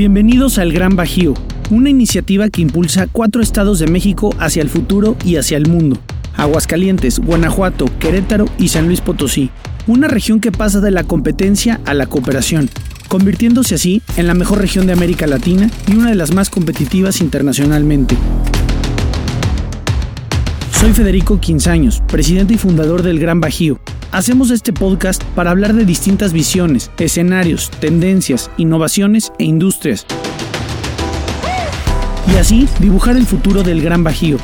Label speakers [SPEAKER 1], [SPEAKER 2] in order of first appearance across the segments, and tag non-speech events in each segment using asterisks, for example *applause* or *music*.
[SPEAKER 1] Bienvenidos al Gran Bajío, una iniciativa que impulsa cuatro estados de México hacia el futuro y hacia el mundo. Aguascalientes, Guanajuato, Querétaro y San Luis Potosí. Una región que pasa de la competencia a la cooperación, convirtiéndose así en la mejor región de América Latina y una de las más competitivas internacionalmente. Soy Federico Quinzaños, presidente y fundador del Gran Bajío. Hacemos este podcast para hablar de distintas visiones, escenarios, tendencias, innovaciones e industrias. Y así dibujar el futuro del Gran Bajío.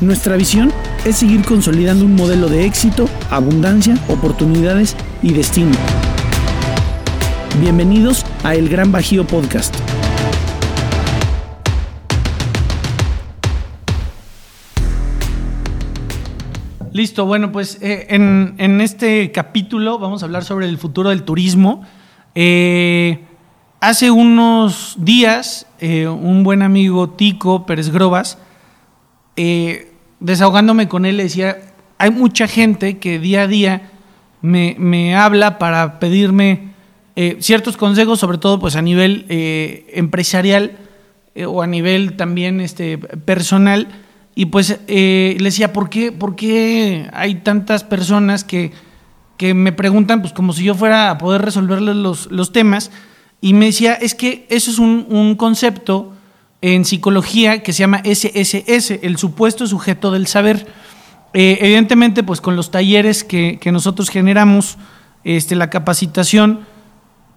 [SPEAKER 1] Nuestra visión es seguir consolidando un modelo de éxito, abundancia, oportunidades y destino. Bienvenidos a El Gran Bajío Podcast. Listo, bueno, pues eh, en, este capítulo vamos a hablar sobre el futuro del turismo. Eh, hace unos días, eh, un buen amigo Tico Pérez Grobas, desahogándome con él, le decía, hay mucha gente que día a día me, me habla para pedirme ciertos consejos, sobre todo pues a nivel empresarial o a nivel también este, personal y pues eh, le decía, ¿por qué, ¿por qué hay tantas personas que, que, me preguntan, pues como si yo fuera a poder resolverles los, los temas? Y me decía, es que eso es un, un, concepto en psicología que se llama SSS, el supuesto sujeto del saber. Eh, evidentemente, pues con los talleres que, que, nosotros generamos, este, la capacitación,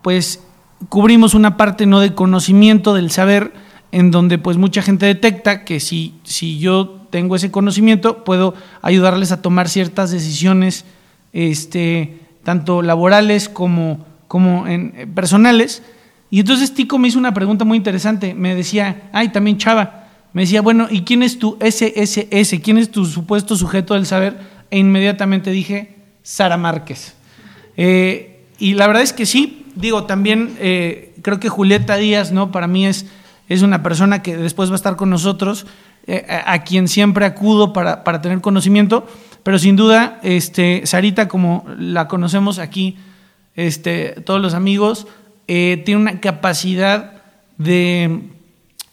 [SPEAKER 1] pues cubrimos una parte no de conocimiento del saber, en donde pues mucha gente detecta que si, si yo tengo ese conocimiento, puedo ayudarles a tomar ciertas decisiones, este, tanto laborales como, como en, eh, personales. Y entonces Tico me hizo una pregunta muy interesante. Me decía, ay, también Chava, me decía, bueno, ¿y quién es tu SSS? ¿Quién es tu supuesto sujeto del saber? E inmediatamente dije, Sara Márquez. Eh, y la verdad es que sí, digo, también eh, creo que Julieta Díaz, ¿no? Para mí es es una persona que después va a estar con nosotros, eh, a, quien siempre acudo para, tener conocimiento, pero sin duda, este, Sarita, como la conocemos aquí, este, todos los amigos, eh, tiene una capacidad de,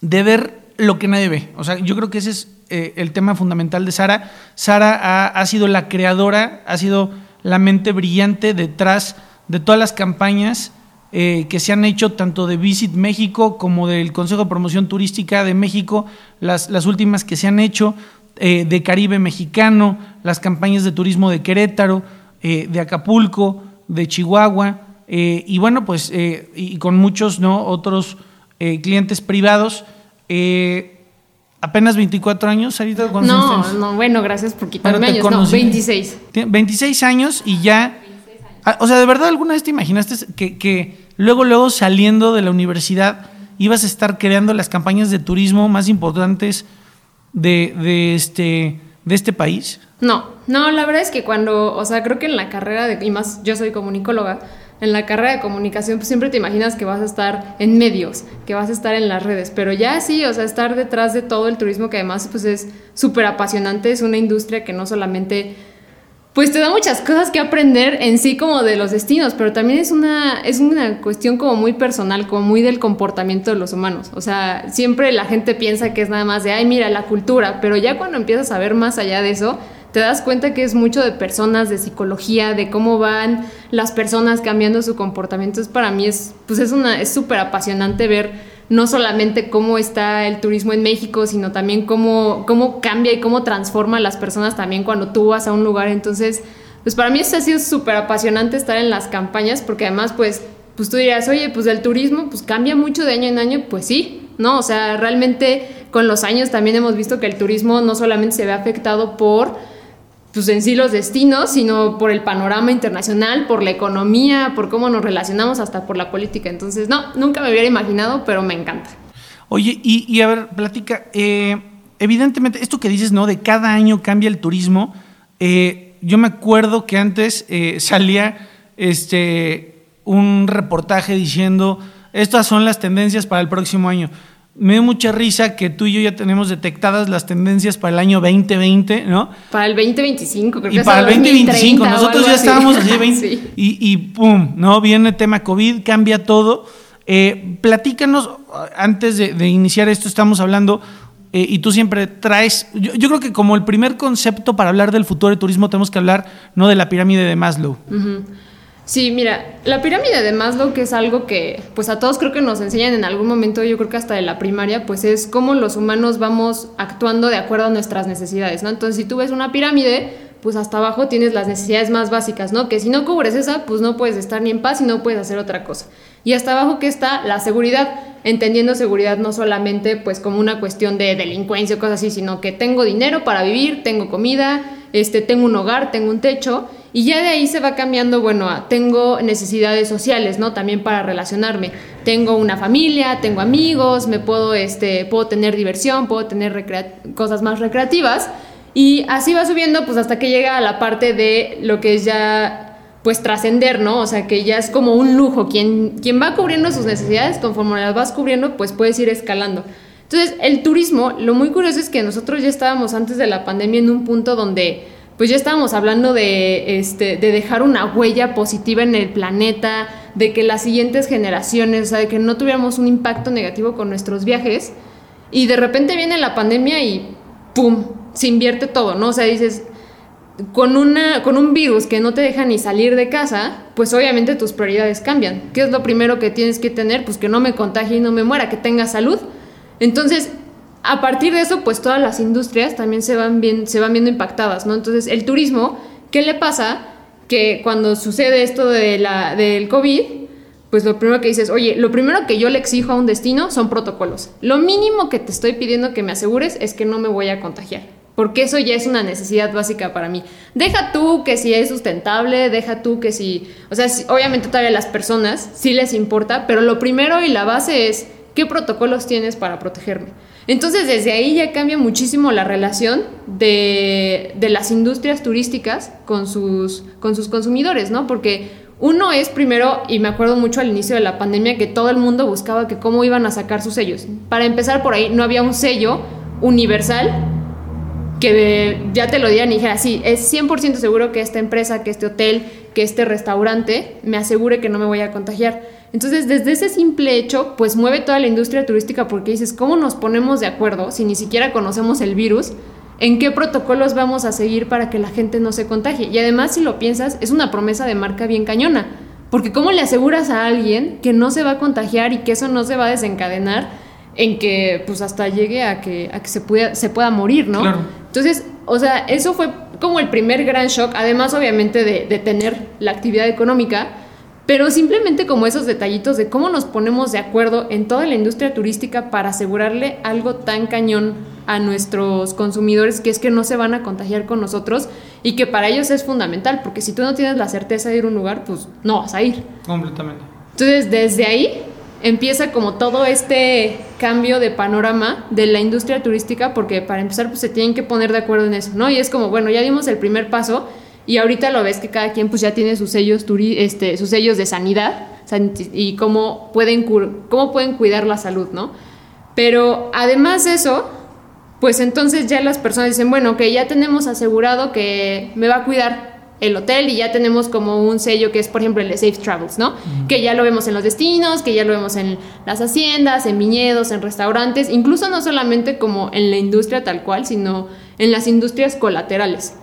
[SPEAKER 1] de, ver lo que nadie ve. O sea, yo creo que ese es eh, el tema fundamental de Sara. Sara ha, ha sido la creadora, ha sido la mente brillante detrás de todas las campañas eh, que se han hecho tanto de Visit México como del Consejo de Promoción Turística de México, las, las últimas que se han hecho eh, de Caribe Mexicano, las campañas de turismo de Querétaro, eh, de Acapulco, de Chihuahua, y bueno, pues y con muchos ¿no? otros clientes privados. apenas 24 años, Sarita.
[SPEAKER 2] No, no, bueno, gracias por quitarme años. No, 26.
[SPEAKER 1] 26 años y ya. Ah, o sea, ¿de verdad alguna vez te imaginaste que, que luego, luego saliendo de la universidad, ibas a estar creando las campañas de turismo más importantes de, de, este, de este país?
[SPEAKER 2] No, no, la verdad es que cuando, o sea, creo que en la carrera, de, y más yo soy comunicóloga, en la carrera de comunicación pues siempre te imaginas que vas a estar en medios, que vas a estar en las redes, pero ya sí, o sea, estar detrás de todo el turismo que además pues es súper apasionante, es una industria que no solamente pues te da muchas cosas que aprender en sí como de los destinos, pero también es una, es una cuestión como muy personal, como muy del comportamiento de los humanos. O sea, siempre la gente piensa que es nada más de, ay, mira, la cultura, pero ya cuando empiezas a ver más allá de eso, te das cuenta que es mucho de personas, de psicología, de cómo van las personas cambiando su comportamiento. Es para mí es, pues es una, es súper apasionante ver no solamente cómo está el turismo en México, sino también cómo, cómo cambia y cómo transforma a las personas también cuando tú vas a un lugar. Entonces, pues para mí ha sido súper apasionante estar en las campañas, porque además, pues, pues tú dirías, oye, pues el turismo, pues cambia mucho de año en año, pues sí, ¿no? O sea, realmente con los años también hemos visto que el turismo no solamente se ve afectado por pues en sí los destinos, sino por el panorama internacional, por la economía, por cómo nos relacionamos, hasta por la política. Entonces, no, nunca me hubiera imaginado, pero me encanta.
[SPEAKER 1] Oye, y, a ver, platica, eh, evidentemente, esto que dices, ¿no? De cada año cambia el turismo. Eh, yo me acuerdo que antes eh, *laughs* salía este, un reportaje diciendo, estas son las tendencias para el próximo año me dio mucha risa que tú y yo ya tenemos detectadas las tendencias para el año 2020, ¿no?
[SPEAKER 2] Para el 2025, creo
[SPEAKER 1] y
[SPEAKER 2] que
[SPEAKER 1] para el 2025, 2030, nosotros ya estábamos así, *laughs* 20, y, y, pum, ¿no? Viene el tema COVID, cambia todo. Eh, platícanos, antes de, iniciar esto, estamos hablando, eh, y tú siempre traes, yo, creo que como el primer concepto para hablar del futuro del turismo tenemos que hablar no de la pirámide de Maslow.
[SPEAKER 2] Sí, mira, la pirámide de Maslow, que es algo que pues a todos creo que nos enseñan en algún momento, yo creo que hasta de la primaria, pues es cómo los humanos vamos actuando de acuerdo a nuestras necesidades, ¿no? Entonces, si tú ves una pirámide, pues hasta abajo tienes las necesidades más básicas, ¿no? Que si no cubres esa, pues no puedes estar ni en paz y no puedes hacer otra cosa. Y hasta abajo que está la seguridad, entendiendo seguridad no solamente pues como una cuestión de delincuencia o cosas así, sino que tengo dinero para vivir, tengo comida, este, tengo un hogar, tengo un techo y ya de ahí se va cambiando, bueno, tengo necesidades sociales, ¿no? También para relacionarme. Tengo una familia, tengo amigos, me puedo, este, puedo tener diversión, puedo tener cosas más recreativas y así va subiendo pues hasta que llega a la parte de lo que es ya pues trascender, ¿no? O sea, que ya es como un lujo. Quien, quien va cubriendo sus necesidades, conforme las vas cubriendo, pues puedes ir escalando. Entonces, el turismo, lo muy curioso es que nosotros ya estábamos antes de la pandemia en un punto donde pues ya estábamos hablando de, este, de dejar una huella positiva en el planeta, de que las siguientes generaciones, o sea, de que no tuviéramos un impacto negativo con nuestros viajes. Y de repente viene la pandemia y ¡pum! se invierte todo, ¿no? O sea, dices, con, una, con un virus que no te deja ni salir de casa, pues obviamente tus prioridades cambian. ¿Qué es lo primero que tienes que tener? Pues que no me contagie y no me muera, que tenga salud. Entonces, a partir de eso, pues todas las industrias también se van, bien, se van viendo impactadas, ¿no? Entonces, el turismo, ¿qué le pasa? Que cuando sucede esto de la, del COVID, pues lo primero que dices, oye, lo primero que yo le exijo a un destino son protocolos. Lo mínimo que te estoy pidiendo que me asegures es que no me voy a contagiar porque eso ya es una necesidad básica para mí. Deja tú que si es sustentable, deja tú que si, o sea, obviamente todavía las personas sí les importa, pero lo primero y la base es qué protocolos tienes para protegerme. Entonces desde ahí ya cambia muchísimo la relación de, de las industrias turísticas con sus, con sus consumidores, ¿no? Porque uno es primero, y me acuerdo mucho al inicio de la pandemia, que todo el mundo buscaba que cómo iban a sacar sus sellos. Para empezar por ahí, no había un sello universal que ya te lo dieran y dijera, sí, es 100% seguro que esta empresa, que este hotel, que este restaurante me asegure que no me voy a contagiar. Entonces, desde ese simple hecho, pues mueve toda la industria turística porque dices, ¿cómo nos ponemos de acuerdo si ni siquiera conocemos el virus? ¿En qué protocolos vamos a seguir para que la gente no se contagie? Y además, si lo piensas, es una promesa de marca bien cañona. Porque ¿cómo le aseguras a alguien que no se va a contagiar y que eso no se va a desencadenar en que pues hasta llegue a que, a que se, pueda, se pueda morir, ¿no? Entonces, o sea, eso fue como el primer gran shock, además obviamente de, de tener la actividad económica, pero simplemente como esos detallitos de cómo nos ponemos de acuerdo en toda la industria turística para asegurarle algo tan cañón a nuestros consumidores que es que no se van a contagiar con nosotros y que para ellos es fundamental, porque si tú no tienes la certeza de ir a un lugar, pues no vas a ir.
[SPEAKER 1] Completamente.
[SPEAKER 2] Entonces, desde ahí empieza como todo este cambio de panorama de la industria turística, porque para empezar pues se tienen que poner de acuerdo en eso, ¿no? Y es como, bueno, ya dimos el primer paso y ahorita lo ves que cada quien pues ya tiene sus sellos, este, sus sellos de sanidad y cómo pueden, cómo pueden cuidar la salud, ¿no? Pero además de eso, pues entonces ya las personas dicen, bueno, que ya tenemos asegurado que me va a cuidar el hotel y ya tenemos como un sello que es, por ejemplo, el de Safe Travels, ¿no? Que ya lo vemos en los destinos, que ya lo vemos en las haciendas, en viñedos, en restaurantes, incluso no solamente como en la industria tal cual, sino en las industrias colaterales.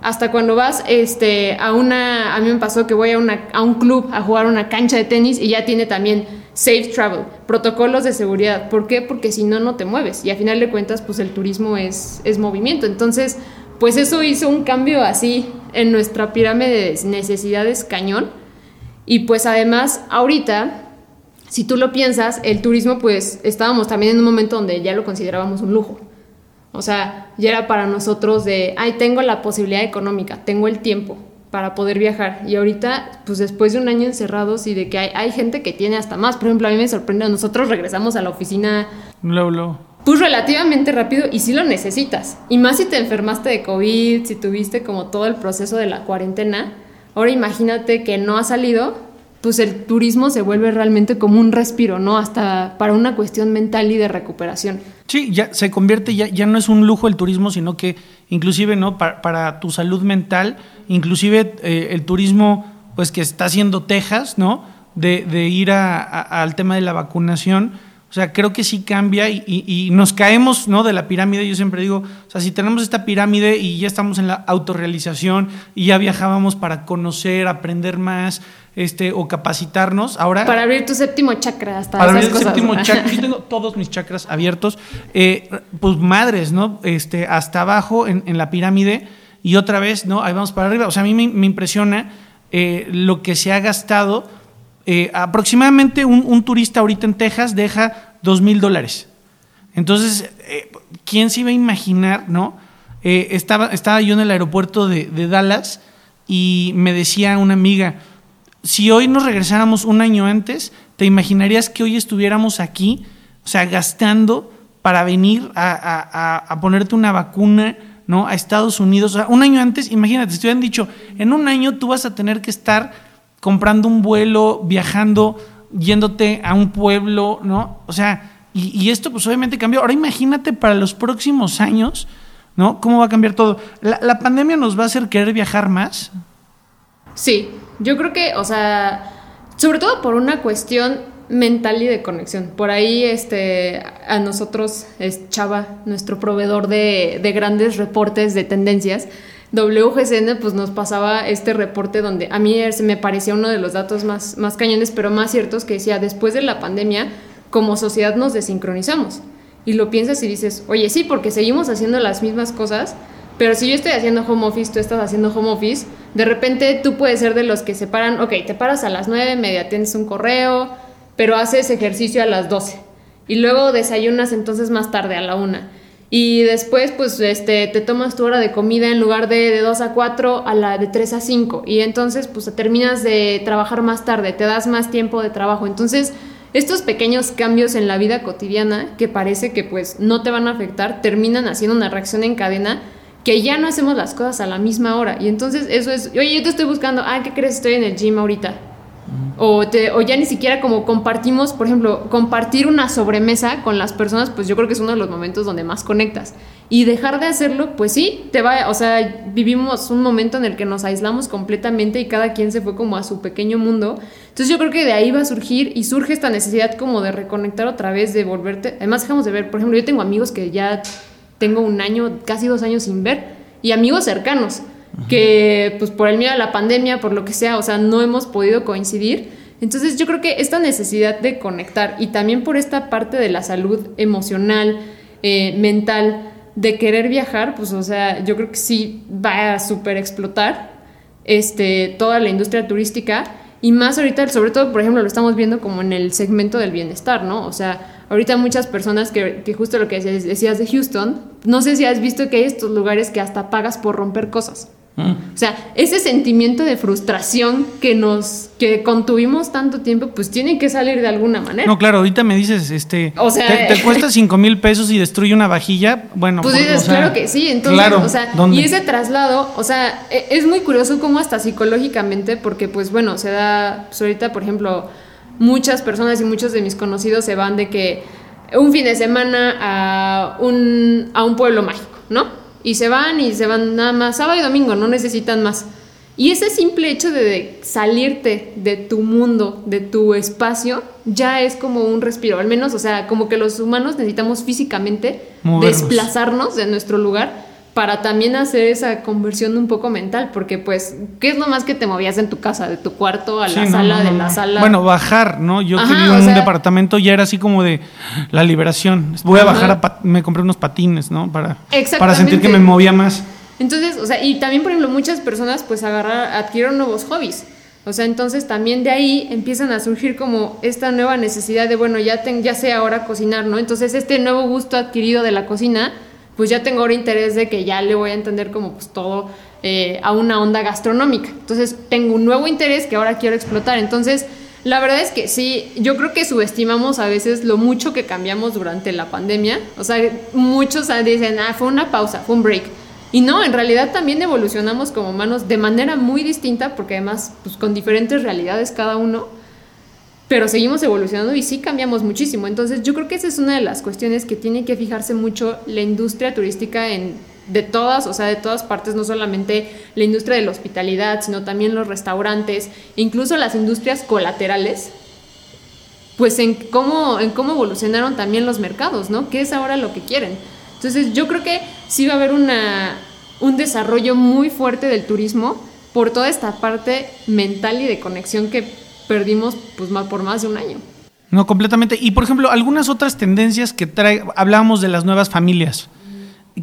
[SPEAKER 2] Hasta cuando vas este, a una, a mí me pasó que voy a, una, a un club a jugar una cancha de tenis y ya tiene también Safe Travel, protocolos de seguridad. ¿Por qué? Porque si no, no te mueves. Y a final de cuentas, pues el turismo es, es movimiento. Entonces, pues eso hizo un cambio así en nuestra pirámide de necesidades cañón. Y pues además, ahorita, si tú lo piensas, el turismo, pues estábamos también en un momento donde ya lo considerábamos un lujo. O sea, ya era para nosotros de, ay, tengo la posibilidad económica, tengo el tiempo para poder viajar. Y ahorita, pues después de un año encerrados y de que hay, hay gente que tiene hasta más. Por ejemplo, a mí me sorprende, nosotros regresamos a la oficina.
[SPEAKER 1] Luego,
[SPEAKER 2] pues relativamente rápido y sí lo necesitas. Y más si te enfermaste de COVID, si tuviste como todo el proceso de la cuarentena. Ahora imagínate que no ha salido, pues el turismo se vuelve realmente como un respiro, ¿no? Hasta para una cuestión mental y de recuperación.
[SPEAKER 1] Sí, ya se convierte, ya, ya no es un lujo el turismo, sino que inclusive, ¿no? Para, tu salud mental, inclusive eh, el turismo, pues que está haciendo Texas, ¿no? de, de ir a- al tema de la vacunación. O sea, creo que sí cambia y, y- y nos caemos ¿no? de la pirámide. Yo siempre digo, o sea, si tenemos esta pirámide y ya estamos en la autorrealización y ya viajábamos para conocer, aprender más este, o capacitarnos, ahora
[SPEAKER 2] Para abrir tu séptimo chakra hasta
[SPEAKER 1] para
[SPEAKER 2] esas
[SPEAKER 1] abrir el
[SPEAKER 2] cosas.
[SPEAKER 1] séptimo chakra. Yo *laughs* tengo todos mis chakras abiertos. Eh, pues madres, ¿no? Este, hasta abajo en, en la pirámide y otra vez, ¿no? Ahí vamos para arriba. O sea, a mí me, me impresiona eh, lo que se ha gastado. Eh, aproximadamente un, turista ahorita en Texas deja dos mil dólares. Entonces, eh, ¿quién se iba a imaginar, no? Eh, estaba, estaba yo en el aeropuerto de, Dallas y me decía una amiga, si hoy nos regresáramos un año antes, ¿te imaginarías que hoy estuviéramos aquí, o sea, gastando para venir a, a- a- a ponerte una vacuna, ¿no? A Estados Unidos. O sea, un año antes, imagínate, si te hubieran dicho, en un año tú vas a tener que estar comprando un vuelo, viajando, yéndote a un pueblo, ¿no? O sea, y, esto pues obviamente cambió. Ahora imagínate para los próximos años, ¿no? ¿Cómo va a cambiar todo? ¿La, pandemia nos va a hacer querer viajar más?
[SPEAKER 2] Sí, yo creo que, o sea, sobre todo por una cuestión mental y de conexión. Por ahí, este, a nosotros, es Chava, nuestro proveedor de grandes reportes de tendencias, WGCN, pues nos pasaba este reporte donde a mí se me parecía uno de los datos más, más cañones, pero más ciertos, que decía, después de la pandemia, como sociedad nos desincronizamos. Y lo piensas y dices, oye, sí, porque seguimos haciendo las mismas cosas, pero si yo estoy haciendo home office, tú estás haciendo home office, de repente tú puedes ser de los que se paran, ok, te paras a las 9, media tienes un correo, pero haces ejercicio a las 12. Y luego desayunas entonces más tarde a la 1. Y después, pues, este, te tomas tu hora de comida en lugar de, de 2 a 4 a la de 3 a 5. Y entonces, pues, terminas de trabajar más tarde, te das más tiempo de trabajo. Entonces, estos pequeños cambios en la vida cotidiana que parece que, pues, no te van a afectar, terminan haciendo una reacción en cadena que ya no hacemos las cosas a la misma hora. Y entonces, eso es, oye, yo te estoy buscando, ah, ¿qué crees? Estoy en el gym ahorita. O, ya ni siquiera como compartimos, por ejemplo, compartir una sobremesa con las personas, pues yo creo que es uno de los momentos donde más conectas. Y dejar de hacerlo, pues sí, te va, o sea, vivimos un momento en el que nos aislamos completamente y cada quien se fue como a su pequeño mundo. Entonces yo creo que de ahí va a surgir y surge esta necesidad como de reconectar otra vez, de volverte. Además dejamos de ver, por ejemplo, yo tengo amigos que ya tengo un año, casi dos años sin ver, y amigos cercanos que pues por el miedo a la pandemia, por lo que sea, o sea, no hemos podido coincidir. Entonces yo creo que esta necesidad de conectar y también por esta parte de la salud emocional, eh, mental, de querer viajar, pues o sea, yo creo que sí va a super explotar este, toda la industria turística y más ahorita, sobre todo, por ejemplo, lo estamos viendo como en el segmento del bienestar, ¿no? O sea, ahorita muchas personas que, que justo lo que decías, decías de Houston, no sé si has visto que hay estos lugares que hasta pagas por romper cosas.
[SPEAKER 1] Mm.
[SPEAKER 2] O sea, ese sentimiento de frustración que nos que contuvimos tanto tiempo, pues tiene que salir de alguna manera.
[SPEAKER 1] No, claro, ahorita me dices, este,
[SPEAKER 2] O sea,
[SPEAKER 1] te, te *laughs* cuesta cinco mil pesos y destruye una vajilla, bueno,
[SPEAKER 2] Pues
[SPEAKER 1] por-
[SPEAKER 2] dices,
[SPEAKER 1] o sea,
[SPEAKER 2] claro que sí, entonces,
[SPEAKER 1] claro,
[SPEAKER 2] o sea,
[SPEAKER 1] ¿dónde?
[SPEAKER 2] y ese traslado, o sea, e- es muy curioso cómo hasta psicológicamente, porque pues bueno, se da, pues ahorita por ejemplo, muchas personas y muchos de mis conocidos se van de que un fin de semana a un, a un pueblo mágico, ¿no? Y se van y se van nada más sábado y domingo, no necesitan más. Y ese simple hecho de, salirte de tu mundo, de tu espacio, ya es como un respiro. Al menos, o sea, como que los humanos necesitamos físicamente
[SPEAKER 1] Movernos.
[SPEAKER 2] desplazarnos de nuestro lugar para también hacer esa conversión un poco mental. Porque, pues, ¿qué es lo más que te movías en tu casa? De tu cuarto a la
[SPEAKER 1] Sí,
[SPEAKER 2] sala,
[SPEAKER 1] no,
[SPEAKER 2] de la
[SPEAKER 1] no.
[SPEAKER 2] sala.
[SPEAKER 1] Bueno, bajar, ¿no? Yo que
[SPEAKER 2] Ajá,
[SPEAKER 1] vivo
[SPEAKER 2] o
[SPEAKER 1] en un
[SPEAKER 2] sea-
[SPEAKER 1] departamento ya era así como de la liberación. Voy a bajar, a me compré unos patines, ¿no? Para, para sentir que me movía más.
[SPEAKER 2] Entonces, o sea, y también, por ejemplo, muchas personas pues agarrar, adquirieron nuevos hobbies. O sea, entonces también de ahí empiezan a surgir como esta nueva necesidad de, bueno, ya, ten- ya sé ahora cocinar, ¿no? Entonces este nuevo gusto adquirido de la cocina, pues ya tengo ahora interés de que ya le voy a entender como pues todo eh, a una onda gastronómica. Entonces tengo un nuevo interés que ahora quiero explotar. Entonces, la verdad es que sí, yo creo que subestimamos a veces lo mucho que cambiamos durante la pandemia. O sea, muchos dicen, ah, fue una pausa, fue un break. Y no, en realidad también evolucionamos como humanos de manera muy distinta, porque además, pues con diferentes realidades cada uno, pero seguimos evolucionando y sí cambiamos muchísimo. Entonces, yo creo que esa es una de las cuestiones que tiene que fijarse mucho la industria turística en de todas, o sea, de todas partes, no solamente la industria de la hospitalidad, sino también los restaurantes, incluso las industrias colaterales, pues en cómo, en cómo evolucionaron también los mercados, ¿no? ¿Qué es ahora lo que quieren? Entonces yo creo que sí va a haber una, un desarrollo muy fuerte del turismo por toda esta parte mental y de conexión que perdimos pues, por más de un año.
[SPEAKER 1] No, completamente. Y por ejemplo, algunas otras tendencias que trae, hablábamos de las nuevas familias.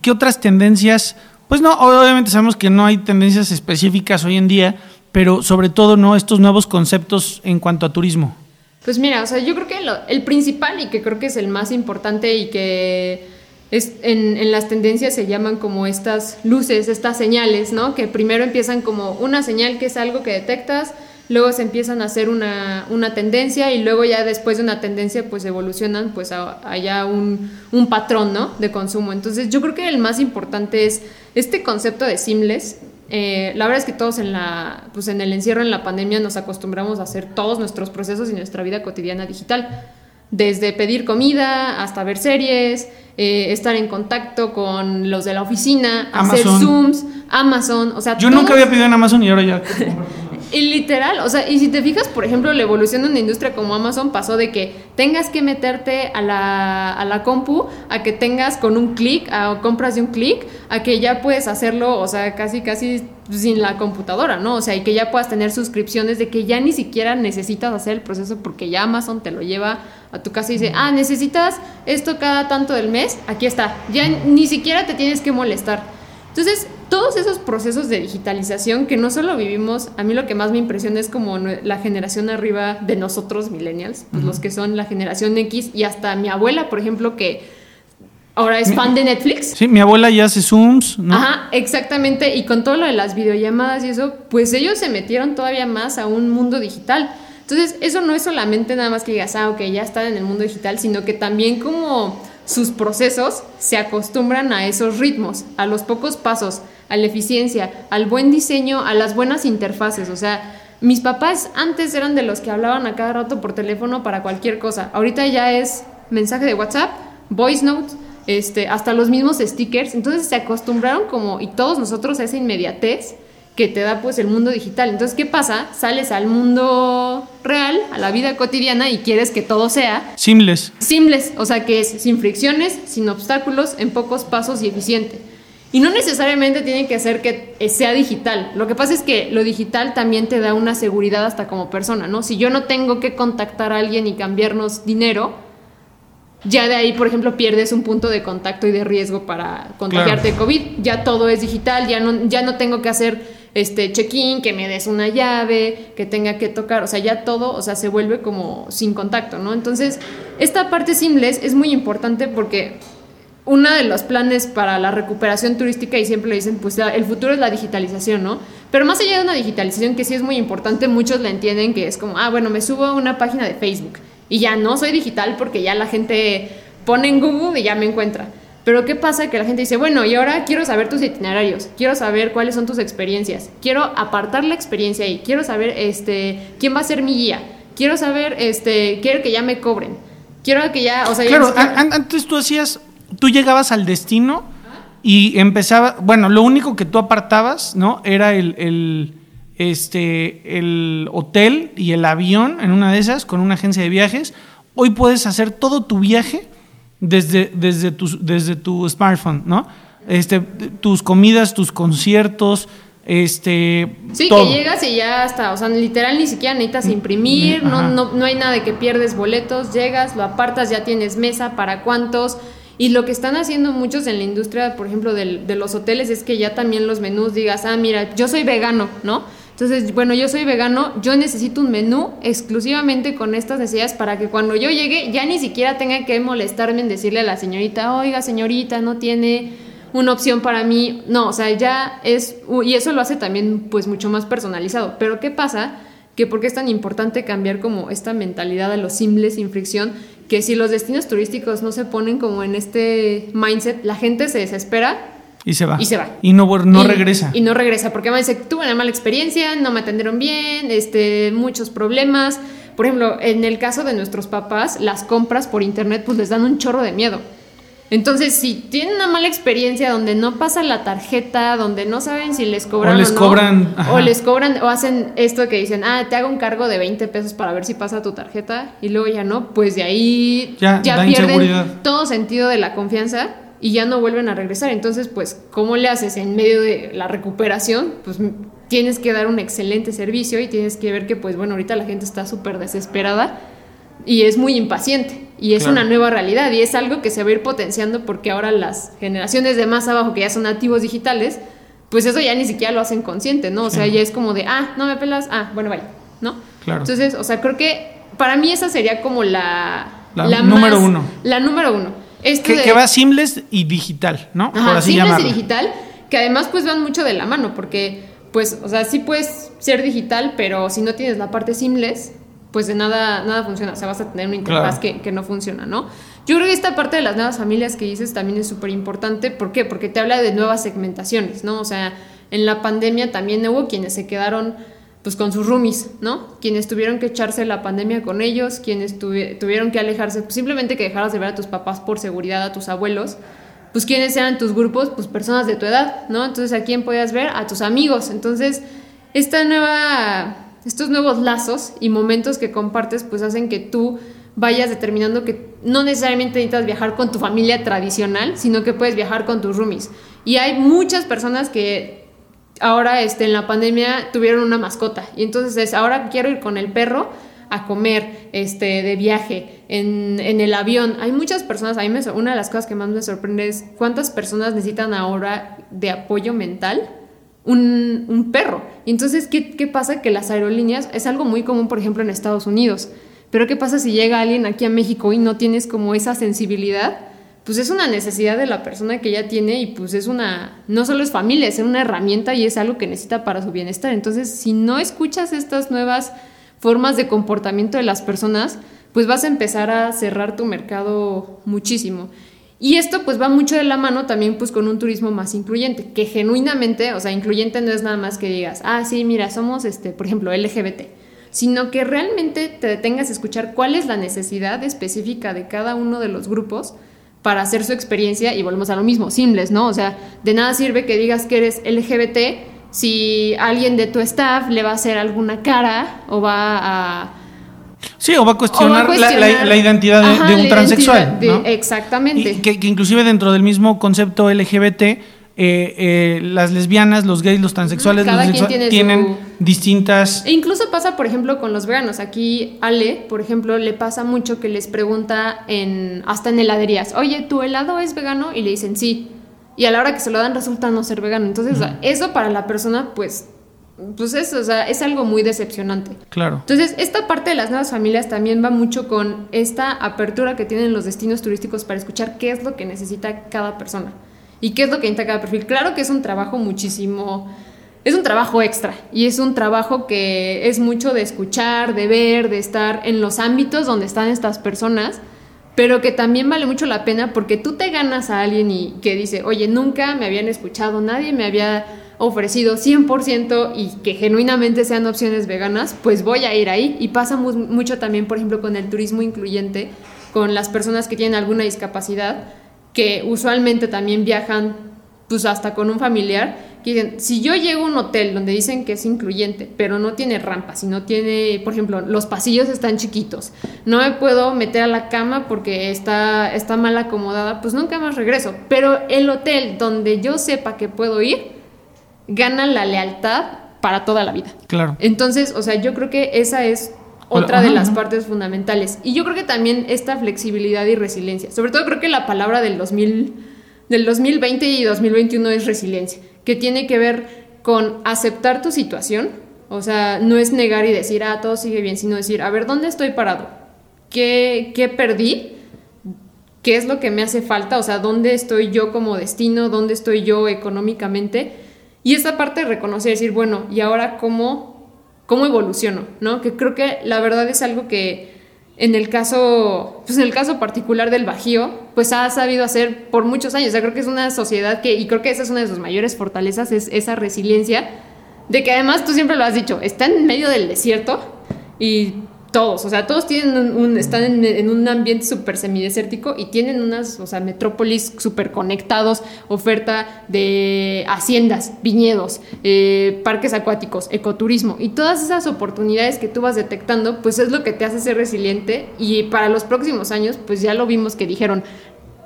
[SPEAKER 1] ¿Qué otras tendencias? Pues no, obviamente sabemos que no hay tendencias específicas hoy en día, pero sobre todo no estos nuevos conceptos en cuanto a turismo.
[SPEAKER 2] Pues mira, o sea, yo creo que el principal y que creo que es el más importante y que es, en, en, las tendencias se llaman como estas luces, estas señales, ¿no? Que primero empiezan como una señal que es algo que detectas, luego se empiezan a hacer una, una tendencia y luego ya después de una tendencia pues evolucionan pues allá un, un, patrón, ¿no? De consumo. Entonces yo creo que el más importante es este concepto de seamless, eh, la verdad es que todos en, la, pues en el encierro, en la pandemia, nos acostumbramos a hacer todos nuestros procesos y nuestra vida cotidiana digital. Desde pedir comida hasta ver series, eh, estar en contacto con los de la oficina, hacer Zooms, Amazon, o sea...
[SPEAKER 1] Yo nunca había pedido en Amazon y ahora ya... *laughs*
[SPEAKER 2] Y literal, o sea, y si te fijas, por ejemplo, la evolución de una industria como Amazon pasó de que tengas que meterte a la, a la compu, a que tengas con un clic, a compras de un clic, a que ya puedes hacerlo, o sea, casi, casi sin la computadora, ¿no? O sea, y que ya puedas tener suscripciones de que ya ni siquiera necesitas hacer el proceso porque ya Amazon te lo lleva a tu casa y dice, ah, necesitas esto cada tanto del mes, aquí está, ya ni siquiera te tienes que molestar. Entonces, todos esos procesos de digitalización que no solo vivimos, a mí lo que más me impresiona es como la generación arriba de nosotros, millennials, pues los que son la generación X y hasta mi abuela, por ejemplo, que ahora es fan de Netflix.
[SPEAKER 1] Sí, mi abuela ya hace Zooms, ¿no?
[SPEAKER 2] Ajá, exactamente, y con todo lo de las videollamadas y eso, pues ellos se metieron todavía más a un mundo digital. Entonces, eso no es solamente nada más que digas, ah, ok, ya están en el mundo digital, sino que también como sus procesos se acostumbran a esos ritmos, a los pocos pasos, a la eficiencia, al buen diseño, a las buenas interfaces. O sea, mis papás antes eran de los que hablaban a cada rato por teléfono para cualquier cosa. Ahorita ya es mensaje de WhatsApp, voice note, este, hasta los mismos stickers. Entonces se acostumbraron como, y todos nosotros, a esa inmediatez que te da pues el mundo digital. Entonces, ¿qué pasa? Sales al mundo real, a la vida cotidiana y quieres que todo sea
[SPEAKER 1] seamless.
[SPEAKER 2] Seamless, o sea, que es sin fricciones, sin obstáculos, en pocos pasos y eficiente. Y no necesariamente tiene que ser que sea digital. Lo que pasa es que lo digital también te da una seguridad hasta como persona, ¿no? Si yo no tengo que contactar a alguien y cambiarnos dinero, ya de ahí, por ejemplo, pierdes un punto de contacto y de riesgo para contagiarte de COVID. Ya todo es digital, ya no, ya no tengo que hacer este check-in, que me des una llave, que tenga que tocar, o sea, ya todo, o sea, se vuelve como sin contacto, ¿no? Entonces, esta parte seamless es muy importante porque uno de los planes para la recuperación turística, y siempre le dicen, pues el futuro es la digitalización, ¿no? Pero más allá de una digitalización que sí es muy importante, muchos la entienden que es como, ah, bueno, me subo a una página de Facebook y ya no soy digital porque ya la gente pone en Google y ya me encuentra. Pero ¿qué pasa? Que la gente dice, bueno, y ahora quiero saber tus itinerarios, quiero saber cuáles son tus experiencias, quiero apartar la experiencia ahí, quiero saber este, quién va a ser mi guía, quiero saber, este, quiero que ya me cobren, quiero que ya, o sea...
[SPEAKER 1] Claro, antes tú hacías, tú llegabas al destino y empezaba, bueno, lo único que tú apartabas, ¿no? Era el, el, este, el hotel y el avión en una de esas con una agencia de viajes. Hoy puedes hacer todo tu viaje desde, desde, tu, desde tu smartphone, ¿no? Este, tus comidas, tus conciertos, este
[SPEAKER 2] sí que llegas y ya está o sea literal ni siquiera necesitas imprimir no, no, no hay nada de que pierdes boletos llegas lo apartas ya tienes mesa para cuántos. Y lo que están haciendo muchos en la industria por ejemplo de los hoteles es que ya también los menús digas ah mira yo soy vegano no entonces, bueno, yo soy vegano, yo necesito un menú exclusivamente con estas necesidades para que cuando yo llegue ya ni siquiera tenga que molestarme en decirle a la señorita, oiga señorita, no tiene una opción para mí. No, o sea, ya es, y eso lo hace también pues mucho más personalizado. Pero ¿qué pasa? Que porque es tan importante cambiar como esta mentalidad de los simples sin fricción, que si los destinos turísticos no se ponen como en este mindset, la gente se desespera
[SPEAKER 1] y se va.
[SPEAKER 2] Y se va.
[SPEAKER 1] Y no, no regresa.
[SPEAKER 2] Y no regresa, porque me dice, tuve una mala experiencia, no me atendieron bien, este, muchos problemas. Por ejemplo, en el caso de nuestros papás, las compras por internet pues les dan un chorro de miedo. Entonces, si tienen una mala experiencia donde no pasa la tarjeta, donde no saben si les cobran
[SPEAKER 1] O les
[SPEAKER 2] no,
[SPEAKER 1] cobran, ajá.
[SPEAKER 2] o les cobran o hacen esto que dicen, ah, te hago un cargo de 20 pesos para ver si pasa tu tarjeta y luego ya no, pues de ahí
[SPEAKER 1] Ya,
[SPEAKER 2] pierden todo sentido de la confianza y ya no vuelven a regresar. Entonces, pues, ¿cómo le haces en medio de la recuperación? Pues tienes que dar un excelente servicio y tienes que ver que, pues, bueno, ahorita la gente está súper desesperada y es muy impaciente. Y es
[SPEAKER 1] Claro.
[SPEAKER 2] una nueva realidad y es algo que se va a ir potenciando porque ahora las generaciones de más abajo que ya son nativos digitales, pues eso ya ni siquiera lo hacen consciente, ¿no? O sea, ya es como de, ah, no me pelas, ah, bueno, vaya, ¿no?
[SPEAKER 1] Claro.
[SPEAKER 2] Entonces, o sea, creo que para mí esa sería como la...
[SPEAKER 1] La número uno.
[SPEAKER 2] La número uno. Esto
[SPEAKER 1] Que,
[SPEAKER 2] de-
[SPEAKER 1] que va seamless y digital, ¿no?
[SPEAKER 2] Ajá,
[SPEAKER 1] Por así
[SPEAKER 2] simples
[SPEAKER 1] llamarlo.
[SPEAKER 2] y digital, que además pues van mucho de la mano, porque pues, o sea, sí puedes ser digital, pero si no tienes la parte seamless, pues de nada, nada funciona, o sea, vas a tener una interfaz
[SPEAKER 1] Claro.
[SPEAKER 2] que, que no funciona, ¿no? Yo creo que esta parte de las nuevas familias que dices también es súper importante, ¿por qué? Porque te habla de nuevas segmentaciones, ¿no? O sea, en la pandemia también hubo quienes se quedaron pues con sus roomies, ¿no? Quienes tuvieron que echarse la pandemia con ellos, quienes tuvi- tuvieron que alejarse, pues, simplemente que dejaras de ver a tus papás por seguridad, a tus abuelos, pues quiénes eran tus grupos, pues personas de tu edad, ¿no? Entonces a quién podías ver, a tus amigos. Entonces, esta nueva, estos nuevos lazos y momentos que compartes, pues hacen que tú vayas determinando que no necesariamente necesitas viajar con tu familia tradicional, sino que puedes viajar con tus roomies. Y hay muchas personas que ahora este, en la pandemia tuvieron una mascota y entonces es, ahora quiero ir con el perro a comer este, de viaje en, en el avión. Hay muchas personas, a mí me, una de las cosas que más me sorprende es cuántas personas necesitan ahora de apoyo mental un, un perro. Y entonces, ¿qué, ¿qué pasa? Que las aerolíneas es algo muy común, por ejemplo, en Estados Unidos. Pero ¿qué pasa si llega alguien aquí a México y no tienes como esa sensibilidad? Pues es una necesidad de la persona que ya tiene y pues es una, no solo es familia, es una herramienta y es algo que necesita para su bienestar. Entonces, si no escuchas estas nuevas formas de comportamiento de las personas, pues vas a empezar a cerrar tu mercado muchísimo. Y esto pues va mucho de la mano también pues con un turismo más incluyente, que genuinamente, o sea, incluyente no es nada más que digas, ah, sí, mira, somos, este, por ejemplo, LGBT, sino que realmente te detengas a escuchar cuál es la necesidad específica de cada uno de los grupos para hacer su experiencia y volvemos a lo mismo, simples, ¿no? O sea, de nada sirve que digas que eres LGBT si alguien de tu staff le va a hacer alguna cara o va a...
[SPEAKER 1] Sí, o va a cuestionar,
[SPEAKER 2] va a
[SPEAKER 1] la- la-
[SPEAKER 2] cuestionar-
[SPEAKER 1] La, identidad de,
[SPEAKER 2] Ajá,
[SPEAKER 1] de un transexual.
[SPEAKER 2] de-
[SPEAKER 1] ¿no?
[SPEAKER 2] Exactamente.
[SPEAKER 1] Y que, que inclusive dentro del mismo concepto LGBT, eh, eh, las lesbianas, los gays, los transexuales,
[SPEAKER 2] Cada
[SPEAKER 1] los
[SPEAKER 2] quien
[SPEAKER 1] bisexuales
[SPEAKER 2] tiene
[SPEAKER 1] tienen
[SPEAKER 2] su-
[SPEAKER 1] distintas...
[SPEAKER 2] E incluso pasa, por ejemplo, con los veganos. Aquí Ale, por ejemplo, le pasa mucho que les pregunta en hasta en heladerías, oye, ¿tu helado es vegano? Y le dicen sí. Y a la hora que se lo dan resulta no ser vegano. Entonces, eso para la persona, pues, pues es, o sea, es algo muy decepcionante.
[SPEAKER 1] Claro.
[SPEAKER 2] Entonces, esta parte de las nuevas familias también va mucho con esta apertura que tienen los destinos turísticos para escuchar qué es lo que necesita cada persona y qué es lo que necesita cada perfil. Claro que es un trabajo muchísimo, es un trabajo extra y es un trabajo que es mucho de escuchar, de ver, de estar en los ámbitos donde están estas personas, pero que también vale mucho la pena porque tú te ganas a alguien y que dice, oye, nunca me habían escuchado, nadie me había ofrecido 100% y que genuinamente sean opciones veganas, pues voy a ir ahí. Y pasa mu- mucho también, por ejemplo, con el turismo incluyente, con las personas que tienen alguna discapacidad, que usualmente también viajan pues hasta con un familiar, que dicen, si yo llego a un hotel donde dicen que es incluyente, pero no tiene rampas, y no tiene, por ejemplo, los pasillos están chiquitos, no me puedo meter a la cama porque está, está mal acomodada, pues nunca más regreso. Pero el hotel donde yo sepa que puedo ir, gana la lealtad para toda la vida.
[SPEAKER 1] Claro.
[SPEAKER 2] Entonces, o sea, yo creo que esa es otra de las partes fundamentales. Y yo creo que también esta flexibilidad y resiliencia. Sobre todo creo que la palabra del 2000, del 2020 y 2021 es resiliencia, que tiene que ver con aceptar tu situación. O sea, no es negar y decir, ah, todo sigue bien, sino decir, a ver, ¿dónde estoy parado? ¿Qué, qué perdí? ¿Qué es lo que me hace falta? O sea, ¿dónde estoy yo como destino? ¿Dónde estoy yo económicamente? Y esa parte de reconocer, decir, bueno, ¿y ahora cómo, cómo evoluciono? ¿No? Que creo que la verdad es algo que en el caso, pues en el caso particular del Bajío, pues ha sabido hacer por muchos años. O sea, creo que es una sociedad que, y creo que esa es una de sus mayores fortalezas, es esa resiliencia, de que además tú siempre lo has dicho, está en medio del desierto y todos, o sea, todos tienen un, están en, un ambiente súper semidesértico y tienen unas, o sea, metrópolis súper conectados, oferta de haciendas, viñedos, eh, parques acuáticos, ecoturismo y todas esas oportunidades que tú vas detectando, pues es lo que te hace ser resiliente y para los próximos años, pues ya lo vimos que dijeron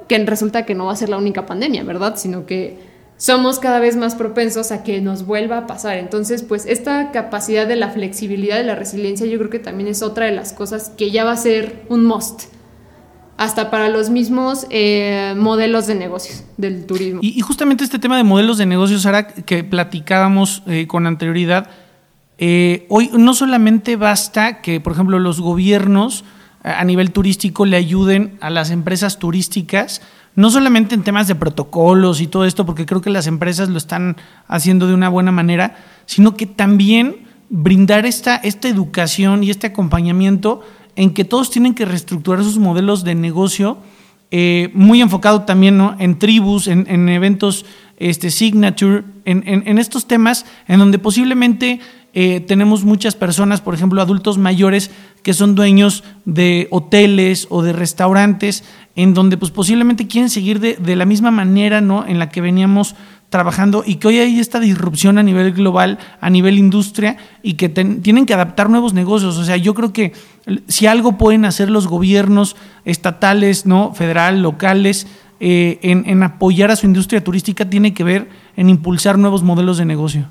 [SPEAKER 2] que resulta que no va a ser la única pandemia, ¿verdad? Sino que somos cada vez más propensos a que nos vuelva a pasar. Entonces, pues esta capacidad de la flexibilidad, de la resiliencia, yo creo que también es otra de las cosas que ya va a ser un must. Hasta para los mismos eh, modelos de negocios del turismo.
[SPEAKER 1] Y, justamente este tema de modelos de negocios, Sara, que platicábamos eh, con anterioridad, eh, hoy no solamente basta que, por ejemplo, los gobiernos a nivel turístico le ayuden a las empresas turísticas, no solamente en temas de protocolos y todo esto, porque creo que las empresas lo están haciendo de una buena manera, sino que también brindar esta, esta educación y este acompañamiento en que todos tienen que reestructurar sus modelos de negocio, eh, muy enfocado también ¿no? en tribus, en, eventos este, signature, en, en, estos temas en donde posiblemente eh, tenemos muchas personas, por ejemplo, adultos mayores que son dueños de hoteles o de restaurantes, en donde pues posiblemente quieren seguir de, la misma manera ¿no? en la que veníamos trabajando y que hoy hay esta disrupción a nivel global, a nivel industria y que tienen que adaptar nuevos negocios. O sea, yo creo que si algo pueden hacer los gobiernos estatales, ¿no? federal, locales, eh, en, en apoyar a su industria turística, tiene que ver en impulsar nuevos modelos de negocio.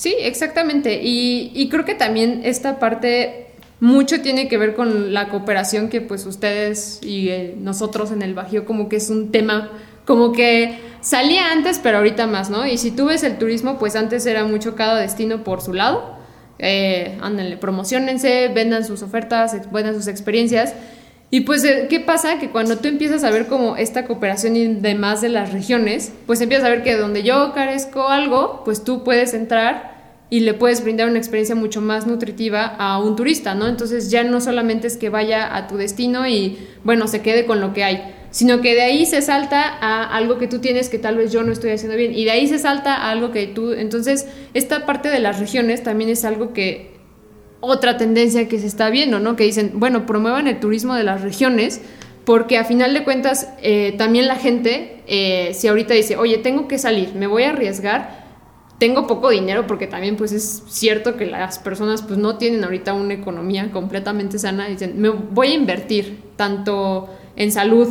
[SPEAKER 2] Sí, exactamente. Y, creo que también esta parte mucho tiene que ver con la cooperación que pues ustedes y eh, nosotros en el Bajío como que es un tema como que salía antes pero ahorita más, ¿no? Y si tú ves el turismo pues antes era mucho cada destino por su lado, eh, ándenle, promocionense, vendan sus ofertas, vendan sus experiencias y pues, eh, ¿qué pasa? Que cuando tú empiezas a ver como esta cooperación y demás de las regiones, pues empiezas a ver que donde yo carezco algo, pues tú puedes entrar y le puedes brindar una experiencia mucho más nutritiva a un turista, ¿no? Entonces ya no solamente es que vaya a tu destino y, bueno, se quede con lo que hay, sino que de ahí se salta a algo que tú tienes que tal vez yo no estoy haciendo bien, y de ahí se salta a algo que tú, entonces, esta parte de las regiones también es algo que otra tendencia que se está viendo, ¿no? Que dicen, bueno, promuevan el turismo de las regiones, porque a final de cuentas eh, también la gente, eh, si ahorita dice, oye, tengo que salir, me voy a arriesgar, tengo poco dinero, porque también pues es cierto que las personas pues no tienen ahorita una economía completamente sana, dicen, me voy a invertir tanto en salud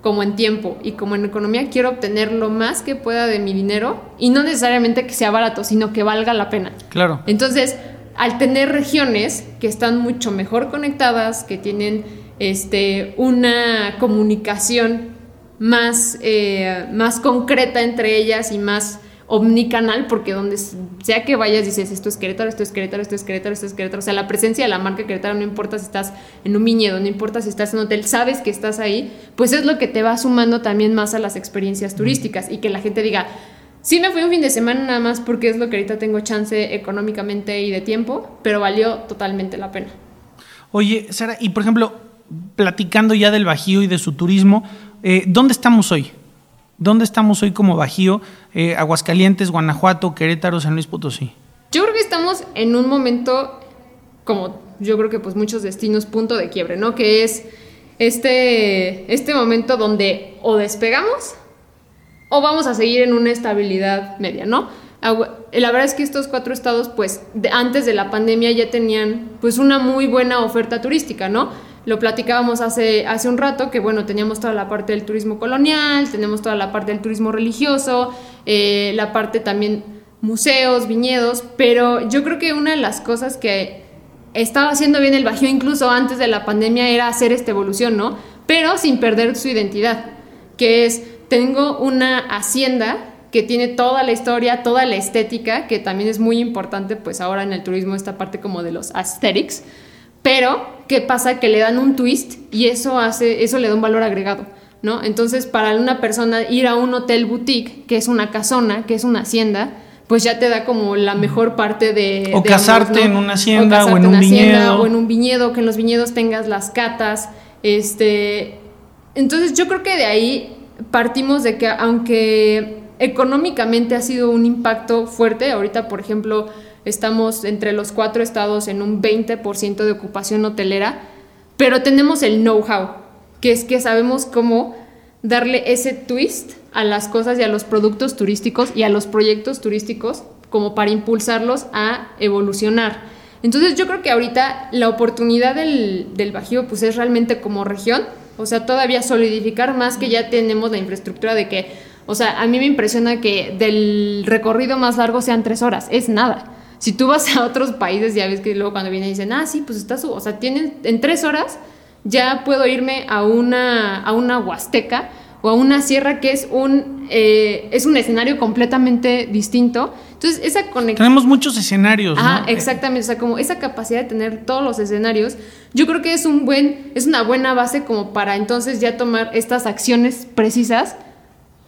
[SPEAKER 2] como en tiempo y como en economía, quiero obtener lo más que pueda de mi dinero y no necesariamente que sea barato, sino que valga la pena.
[SPEAKER 1] Claro.
[SPEAKER 2] Entonces, al tener regiones que están mucho mejor conectadas, que tienen este, una comunicación más, eh, más concreta entre ellas y más omnicanal, porque donde sea que vayas dices, esto es Querétaro, esto es Querétaro, esto es Querétaro, esto es Querétaro. O sea, la presencia de la marca Querétaro no importa si estás en un viñedo, no importa si estás en un hotel, sabes que estás ahí, pues es lo que te va sumando también más a las experiencias turísticas y que la gente diga, Sí me fui un fin de semana nada más porque es lo que ahorita tengo chance económicamente y de tiempo, pero valió totalmente la pena.
[SPEAKER 1] Oye, Sara, y por ejemplo, platicando ya del Bajío y de su turismo, eh, ¿dónde estamos hoy? ¿Dónde estamos hoy como Bajío? Eh, Aguascalientes, Guanajuato, Querétaro, San Luis Potosí.
[SPEAKER 2] Yo creo que estamos en un momento, como yo creo que pues muchos destinos, punto de quiebre, ¿no? Que es este, este momento donde o despegamos o vamos a seguir en una estabilidad media, ¿no? La verdad es que estos cuatro estados, pues antes de la pandemia ya tenían pues una muy buena oferta turística, ¿no? Lo platicábamos hace, hace un rato, que bueno, teníamos toda la parte del turismo colonial, tenemos toda la parte del turismo religioso, eh, la parte también museos, viñedos, pero yo creo que una de las cosas que estaba haciendo bien el Bajío incluso antes de la pandemia era hacer esta evolución, ¿no? Pero sin perder su identidad, que es tengo una hacienda que tiene toda la historia, toda la estética, que también es muy importante, pues ahora en el turismo esta parte como de los aesthetics, pero ¿qué pasa? Que le dan un twist y eso hace, eso le da un valor agregado, ¿no? Entonces, para una persona ir a un hotel boutique, que es una casona, que es una hacienda, pues ya te da como la mejor parte de...
[SPEAKER 1] O casarte en una hacienda o, en un viñedo.
[SPEAKER 2] o en un viñedo, que en los viñedos tengas las catas, este... Entonces yo creo que de ahí partimos de que aunque económicamente ha sido un impacto fuerte, ahorita por ejemplo estamos entre los cuatro estados en un 20% de ocupación hotelera, pero tenemos el know-how, que es que sabemos cómo darle ese twist a las cosas y a los productos turísticos y a los proyectos turísticos como para impulsarlos a evolucionar. Entonces yo creo que ahorita la oportunidad del, del Bajío pues es realmente como región, o sea, todavía solidificar más que ya tenemos la infraestructura de que, o sea, a mí me impresiona que del recorrido más largo sean tres horas, es nada. Si tú vas a otros países, ya ves que luego cuando vienen dicen, ah, sí, pues está su, o sea, tienen en tres horas ya puedo irme a una, a una huasteca o a una sierra que es un, eh, es un escenario completamente distinto. Entonces, esa conexión...
[SPEAKER 1] Tenemos muchos escenarios.
[SPEAKER 2] Ah, exactamente. O sea, como esa capacidad de tener todos los escenarios, yo creo que es, un buen, es una buena base como para entonces ya tomar estas acciones precisas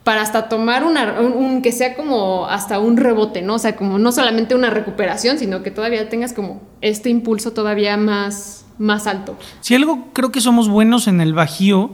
[SPEAKER 2] para hasta tomar una, un, que sea como hasta un rebote, ¿no? O sea, como no solamente una recuperación, sino que todavía tengas como este impulso todavía más, más alto.
[SPEAKER 1] Si algo creo que somos buenos en el Bajío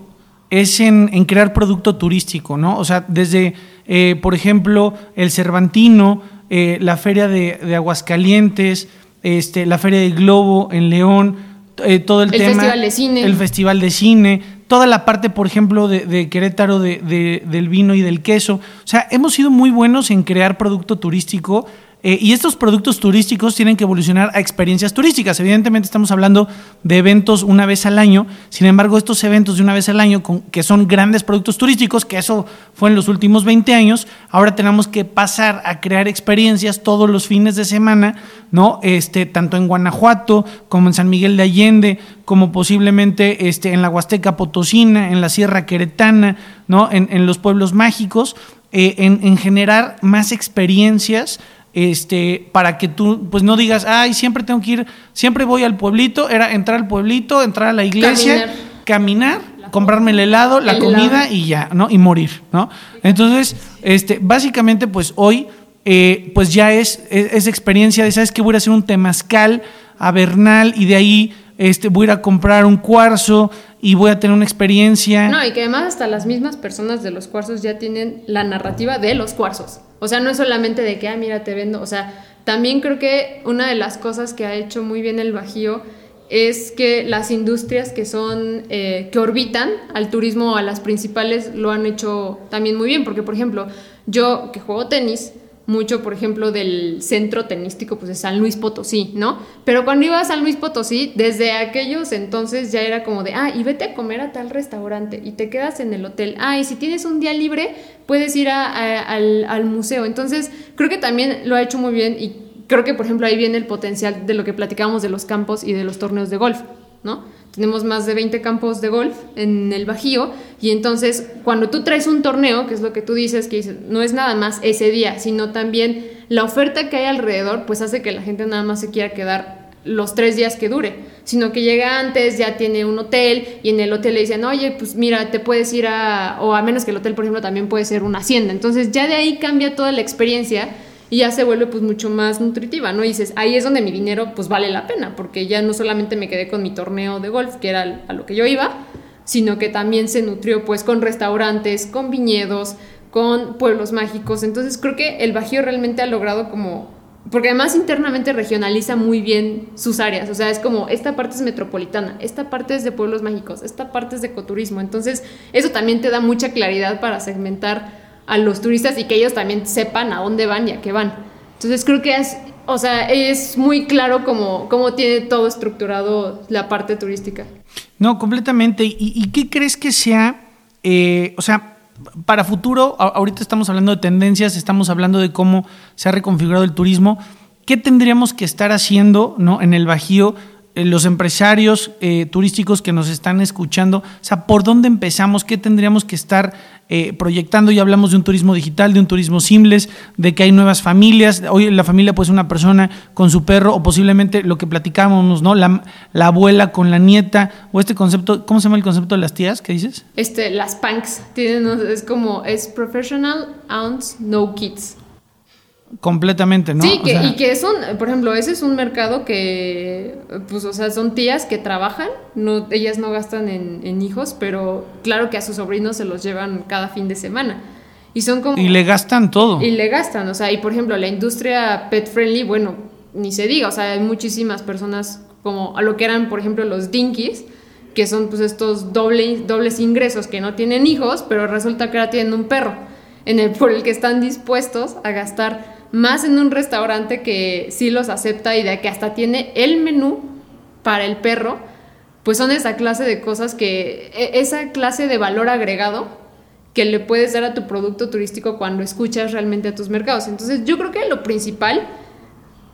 [SPEAKER 1] es en, crear producto turístico, ¿no? O sea, desde, eh, por ejemplo, el Cervantino, eh, la Feria de, Aguascalientes, este, la Feria de Globo en León, eh, todo el, tema.
[SPEAKER 2] El Festival de Cine.
[SPEAKER 1] El Festival de Cine, toda la parte, por ejemplo, de, Querétaro de, del vino y del queso. O sea, hemos sido muy buenos en crear producto turístico eh, y estos productos turísticos tienen que evolucionar a experiencias turísticas. Evidentemente estamos hablando de eventos una vez al año, sin embargo estos eventos de una vez al año, que son grandes productos turísticos, que eso fue en los últimos 20 años, ahora tenemos que pasar a crear experiencias todos los fines de semana, ¿no? Este, tanto en Guanajuato como en San Miguel de Allende, como posiblemente este, en la Huasteca Potosina, en la Sierra Queretana, ¿no? en, los pueblos mágicos, eh, en, en generar más experiencias este, para que tú pues no digas, ay, siempre tengo que ir, siempre voy al pueblito, era entrar al pueblito, entrar a la iglesia, caminar, comprarme el helado, la comida y ya, ¿no? Y morir, ¿no? Entonces, este, básicamente, pues hoy, eh, pues ya es, es, experiencia de, ¿sabes que Voy a hacer un temazcal a Bernal y de ahí este, voy a ir a comprar un cuarzo y voy a tener una experiencia.
[SPEAKER 2] No, y que además hasta las mismas personas de los cuarzos ya tienen la narrativa de los cuarzos. O sea, no es solamente de que, ah, mira, te vendo. O sea, también creo que una de las cosas que ha hecho muy bien el Bajío es que las industrias que son, eh, que orbitan al turismo, a las principales, lo han hecho también muy bien. Porque, por ejemplo, yo que juego tenis, mucho, por ejemplo, del centro tenístico, pues de San Luis Potosí, ¿no? Pero cuando iba a San Luis Potosí, desde aquellos entonces ya era como de, ah, y vete a comer a tal restaurante y te quedas en el hotel. Ah, y si tienes un día libre, puedes ir al, al museo. Entonces, creo que también lo ha hecho muy bien y creo que, por ejemplo, ahí viene el potencial de lo que platicábamos de los campos y de los torneos de golf, ¿no? Tenemos más de 20 campos de golf en el Bajío y entonces cuando tú traes un torneo, que es lo que tú dices, que no es nada más ese día, sino también la oferta que hay alrededor, pues hace que la gente nada más se quiera quedar los tres días que dure, sino que llega antes, ya tiene un hotel y en el hotel le dicen, oye, pues mira, te puedes ir a, o a menos que el hotel, por ejemplo, también puede ser una hacienda. Entonces ya de ahí cambia toda la experiencia y ya se vuelve pues mucho más nutritiva, ¿no? Y dices, ahí es donde mi dinero pues vale la pena, porque ya no solamente me quedé con mi torneo de golf, que era a lo que yo iba, sino que también se nutrió pues con restaurantes, con viñedos, con pueblos mágicos. Entonces creo que el Bajío realmente ha logrado como porque además internamente regionaliza muy bien sus áreas, o sea, es como esta parte es metropolitana, esta parte es de pueblos mágicos, esta parte es de ecoturismo, entonces eso también te da mucha claridad para segmentar a los turistas y que ellos también sepan a dónde van y a qué van. Entonces creo que es, o sea, es muy claro cómo, cómo tiene todo estructurado la parte turística.
[SPEAKER 1] No, completamente. ¿Y, qué crees que sea, eh, o sea, para futuro, ahorita estamos hablando de tendencias, estamos hablando de cómo se ha reconfigurado el turismo, ¿qué tendríamos que estar haciendo ¿no? en el Bajío? Eh, los empresarios eh, turísticos que nos están escuchando, o sea, ¿por dónde empezamos? ¿Qué tendríamos que estar eh, proyectando? Ya hablamos de un turismo digital, de un turismo simples, de que hay nuevas familias. Hoy la familia pues una persona con su perro o posiblemente lo que platicábamos, ¿no? La, la abuela con la nieta o este concepto, ¿cómo se llama el concepto de las tías? ¿Qué dices?
[SPEAKER 2] Este, las punks, tienen, es como, es professional aunts, no kids.
[SPEAKER 1] Completamente, ¿no?
[SPEAKER 2] Sí, y que es un, por ejemplo, ese es un mercado que, pues, o sea, son tías que trabajan, no, ellas no gastan en, hijos, pero claro que a sus sobrinos se los llevan cada fin de semana. Y son como...
[SPEAKER 1] Y le gastan todo.
[SPEAKER 2] Y le gastan, o sea, y por ejemplo, la industria pet friendly, bueno, ni se diga, o sea, hay muchísimas personas como a lo que eran, por ejemplo, los dinkies, que son pues estos doble, dobles ingresos que no tienen hijos, pero resulta que ahora tienen un perro, en el, por el que están dispuestos a gastar más en un restaurante que sí los acepta y de que hasta tiene el menú para el perro, pues son esa clase de cosas que, e, esa clase de valor agregado que le puedes dar a tu producto turístico cuando escuchas realmente a tus mercados. Entonces yo creo que lo principal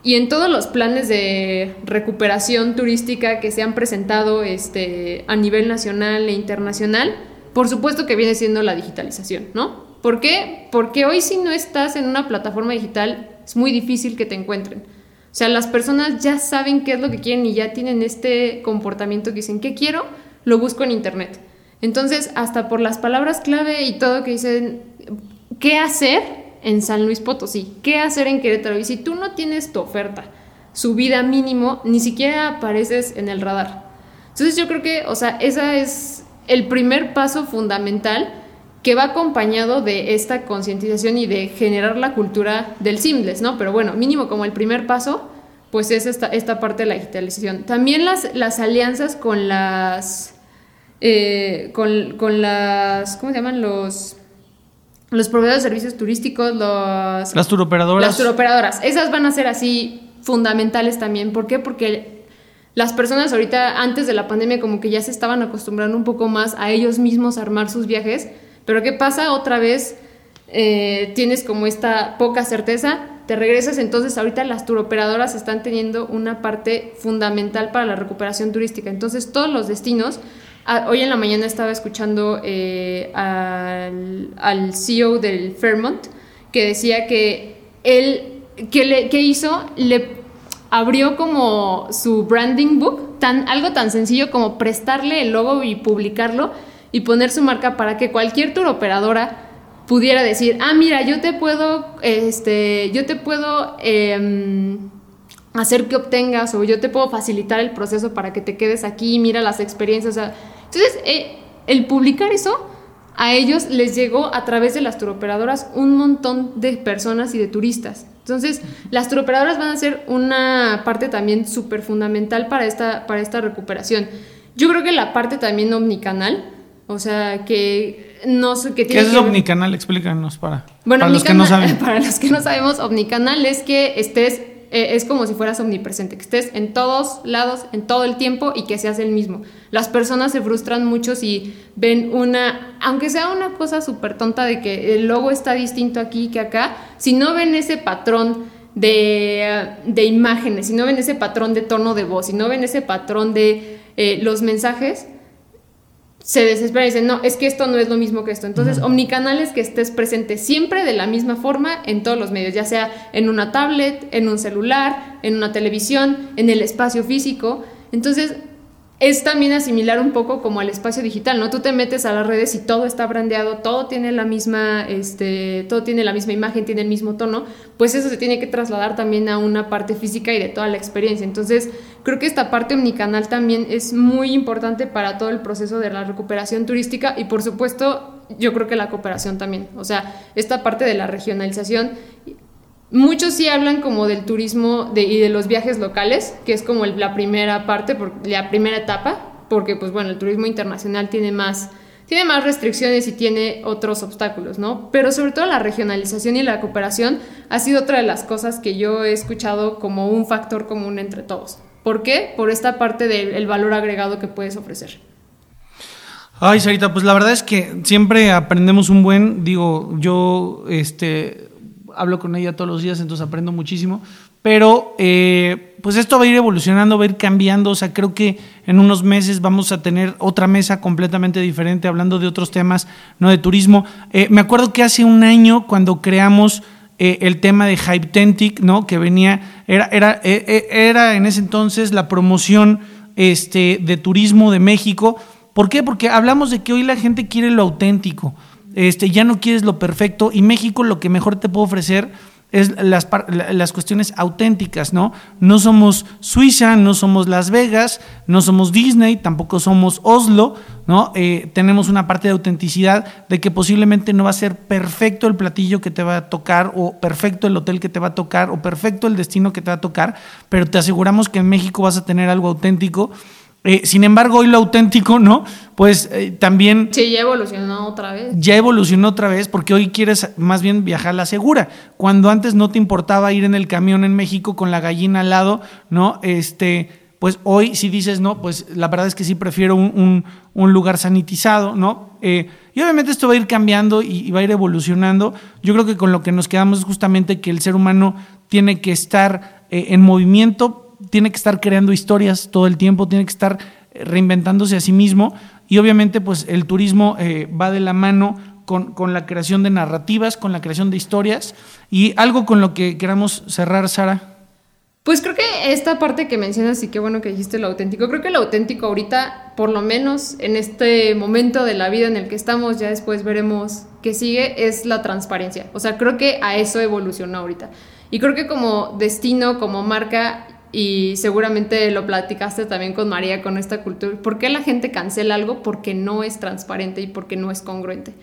[SPEAKER 2] y en todos los planes de recuperación turística que se han presentado este, a nivel nacional e internacional, por supuesto que viene siendo la digitalización, ¿no? ¿Por qué? Porque hoy si no estás en una plataforma digital es muy difícil que te encuentren. O sea, las personas ya saben qué es lo que quieren y ya tienen este comportamiento que dicen, ¿qué quiero? Lo busco en Internet. Entonces, hasta por las palabras clave y todo que dicen, ¿qué hacer en San Luis Potosí? ¿Qué hacer en Querétaro? Y si tú no tienes tu oferta, subida mínimo, ni siquiera apareces en el radar. Entonces yo creo que, o sea, ese es el primer paso fundamental que va acompañado de esta concientización y de generar la cultura del seamless, ¿no? Pero bueno, mínimo como el primer paso, pues es esta, esta parte de la digitalización. También las, las alianzas con las, eh, con, con, las, ¿cómo se llaman? Los, los proveedores de servicios turísticos, los...
[SPEAKER 1] Las turoperadoras.
[SPEAKER 2] Las turoperadoras. Esas van a ser así fundamentales también. ¿Por qué? Porque las personas ahorita, antes de la pandemia, como que ya se estaban acostumbrando un poco más a ellos mismos a armar sus viajes pero ¿qué pasa? Otra vez eh, tienes como esta poca certeza, te regresas, entonces ahorita las turoperadoras están teniendo una parte fundamental para la recuperación turística. Entonces todos los destinos, hoy en la mañana estaba escuchando eh, al, CEO del Fairmont que decía que él, que, que hizo, le abrió como su branding book, tan, algo tan sencillo como prestarle el logo y publicarlo y poner su marca para que cualquier tour operadora pudiera decir, ah, mira, yo te puedo, este, yo te puedo em, hacer que obtengas o yo te puedo facilitar el proceso para que te quedes aquí, mira las experiencias. entonces, eh, el publicar eso a ellos les llegó a través de las turoperadoras un montón de personas y de turistas. Entonces, las turoperadoras van a ser una parte también súper fundamental para esta, para esta recuperación. Yo creo que la parte también omnicanal, o sea, que no sé
[SPEAKER 1] qué tiene. ¿Qué es omnicanal? Explícanos para,
[SPEAKER 2] bueno, para los que no saben. *laughs* Para los que no sabemos, omnicanal es que estés, eh, es como si fueras omnipresente, que estés en todos lados, en todo el tiempo y que seas el mismo. Las personas se frustran mucho si ven una, aunque sea una cosa súper tonta de que el logo está distinto aquí que acá, si no ven ese patrón de, de imágenes, si no ven ese patrón de tono de voz, si no ven ese patrón de eh, los mensajes, se desespera y dice, no, es que esto no es lo mismo que esto. Entonces, omnicanal es que estés presente siempre de la misma forma en todos los medios, ya sea en una tablet, en un celular, en una televisión, en el espacio físico. Entonces, es también asimilar un poco como al espacio digital, ¿no? Tú te metes a las redes y todo está brandeado, todo tiene la misma, este, todo tiene la misma imagen, tiene el mismo tono, pues eso se tiene que trasladar también a una parte física y de toda la experiencia. Entonces, creo que esta parte omnicanal también es muy importante para todo el proceso de la recuperación turística y por supuesto, yo creo que la cooperación también. O sea, esta parte de la regionalización Muchos sí hablan como del turismo y de los viajes locales, que es como la primera parte, la primera etapa, porque pues bueno, el turismo internacional tiene más, tiene más restricciones y tiene otros obstáculos, ¿no? Pero sobre todo la regionalización y la cooperación ha sido otra de las cosas que yo he escuchado como un factor común entre todos. ¿Por qué? Por esta parte del valor agregado que puedes ofrecer.
[SPEAKER 1] Ay, Sarita, pues la verdad es que siempre aprendemos un buen, digo, yo este hablo con ella todos los días, entonces aprendo muchísimo. Pero eh, pues esto va a ir evolucionando, va a ir cambiando. O sea, creo que en unos meses vamos a tener otra mesa completamente diferente, hablando de otros temas, no de turismo. Eh, me acuerdo que hace un año, cuando creamos eh, el tema de Hypetentic, ¿no? Que venía, era, era, era en ese entonces la promoción este, de turismo de México. ¿Por qué? Porque hablamos de que hoy la gente quiere lo auténtico este, ya no quieres lo perfecto y México lo que mejor te puede ofrecer es las, las cuestiones auténticas, ¿no? No somos Suiza, no somos Las Vegas, no somos Disney, tampoco somos Oslo, ¿no? Eh, tenemos una parte de autenticidad de que posiblemente no va a ser perfecto el platillo que te va a tocar, o perfecto el hotel que te va a tocar, o perfecto el destino que te va a tocar, pero te aseguramos que en México vas a tener algo auténtico eh, sin embargo, hoy lo auténtico, ¿no? Pues eh, también...
[SPEAKER 2] Sí, ya evolucionó otra vez.
[SPEAKER 1] Ya evolucionó otra vez porque hoy quieres más bien viajar la segura. Cuando antes no te importaba ir en el camión en México con la gallina al lado, ¿no? Este, pues hoy si dices, no, pues la verdad es que sí prefiero un, lugar sanitizado, ¿no? Eh, y obviamente esto va a ir cambiando y, va a ir evolucionando. Yo creo que con lo que nos quedamos es justamente que el ser humano tiene que estar en movimiento tiene que estar creando historias todo el tiempo, tiene que estar eh, reinventándose a sí mismo y obviamente pues el turismo eh, va de la mano con, con, la creación de narrativas, con la creación de historias y algo con lo que queramos cerrar, Sara.
[SPEAKER 2] Pues creo que esta parte que mencionas y qué bueno que dijiste lo auténtico, creo que lo auténtico ahorita, por lo menos en este momento de la vida en el que estamos, ya después veremos qué sigue, es la transparencia. O sea, creo que a eso evolucionó ahorita. Y creo que como destino, como marca, y seguramente lo platicaste también con María con esta cultura. ¿Por qué la gente cancela algo? Porque no es transparente y porque no es congruente.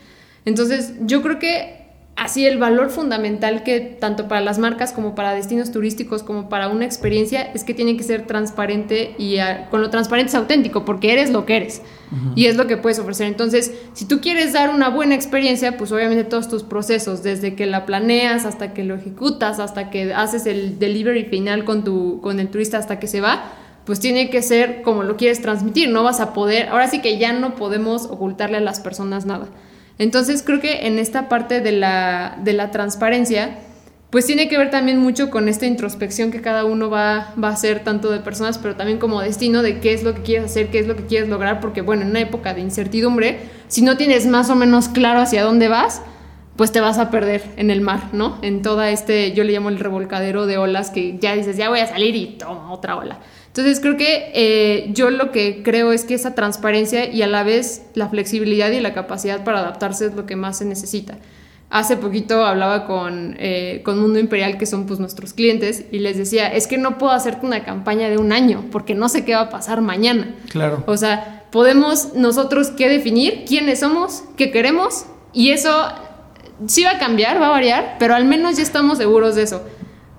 [SPEAKER 2] Entonces, yo creo que así el valor fundamental que tanto para las marcas como para destinos turísticos como para una experiencia es que tiene que ser transparente y ah, con lo transparente es auténtico porque eres lo que eres y es lo que puedes ofrecer. Entonces, si tú quieres dar una buena experiencia, pues obviamente todos tus procesos, desde que la planeas hasta que lo ejecutas, hasta que haces el delivery final con tu con el turista hasta que se va, pues tiene que ser como lo quieres transmitir, no vas a poder, ahora sí que ya no podemos ocultarle a las personas nada. Entonces creo que en esta parte de la, de la transparencia, pues tiene que ver también mucho con esta introspección que cada uno va, va, a hacer, tanto de personas, pero también como destino, de qué es lo que quieres hacer, qué es lo que quieres lograr, porque bueno, en una época de incertidumbre, si no tienes más o menos claro hacia dónde vas, pues te vas a perder en el mar, ¿no? En toda este, yo le llamo el revolcadero de olas, que ya dices, ya voy a salir y toma otra ola. Entonces creo que eh, yo lo que creo es que esa transparencia y a la vez la flexibilidad y la capacidad para adaptarse es lo que más se necesita. Hace poquito hablaba con, eh, con Mundo Imperial, que son pues nuestros clientes, y les decía, es que no puedo hacerte una campaña de un año, porque no sé qué va a pasar mañana.
[SPEAKER 1] Claro.
[SPEAKER 2] O sea, podemos nosotros qué definir, quiénes somos, qué queremos, y eso sí va a cambiar, va a variar, pero al menos ya estamos seguros de eso